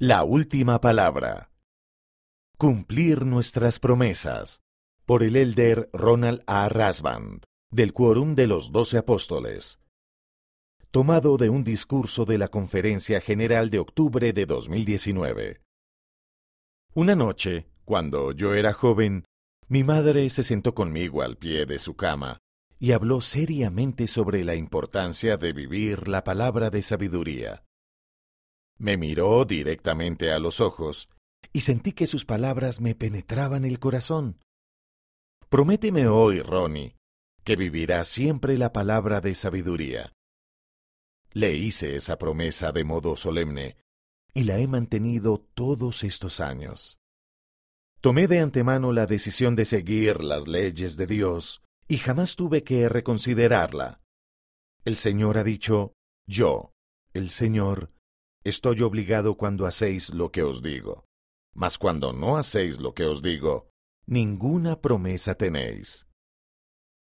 La última palabra. Cumplir nuestras promesas. Por el elder Ronald A. Rasband, del Quórum de los Doce Apóstoles. Tomado de un discurso de la Conferencia General de octubre de 2019. Una noche, cuando yo era joven, mi madre se sentó conmigo al pie de su cama y habló seriamente sobre la importancia de vivir la palabra de sabiduría. Me miró directamente a los ojos y sentí que sus palabras me penetraban el corazón. Prométeme hoy, Ronnie, que vivirás siempre la palabra de sabiduría. Le hice esa promesa de modo solemne y la he mantenido todos estos años. Tomé de antemano la decisión de seguir las leyes de Dios y jamás tuve que reconsiderarla. El Señor ha dicho, yo, el Señor, estoy obligado cuando hacéis lo que os digo. Mas cuando no hacéis lo que os digo, ninguna promesa tenéis.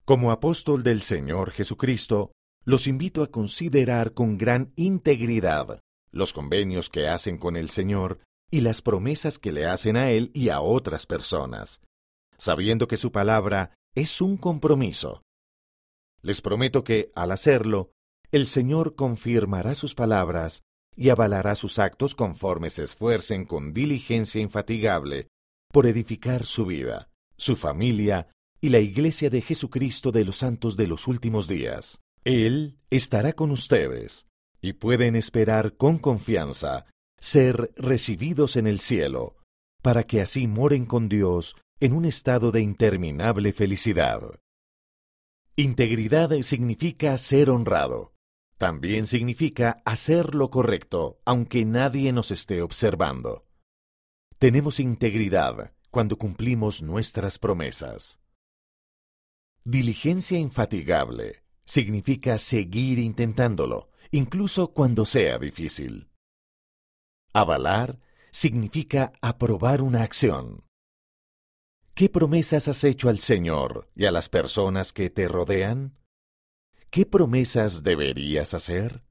Como apóstol del Señor Jesucristo, los invito a considerar con gran integridad los convenios que hacen con el Señor y las promesas que le hacen a Él y a otras personas, sabiendo que su palabra es un compromiso. Les prometo que, al hacerlo, el Señor confirmará sus palabras y avalará sus actos conforme se esfuercen con diligencia infatigable por edificar su vida, su familia y la Iglesia de Jesucristo de los Santos de los últimos días. Él estará con ustedes y pueden esperar con confianza ser recibidos en el cielo, para que así moren con Dios en un estado de interminable felicidad. Integridad significa ser honrado. También significa hacer lo correcto, aunque nadie nos esté observando. Tenemos integridad cuando cumplimos nuestras promesas. Diligencia infatigable significa seguir intentándolo, incluso cuando sea difícil. Avalar significa aprobar una acción. ¿Qué promesas has hecho al Señor y a las personas que te rodean? ¿Qué promesas deberías hacer?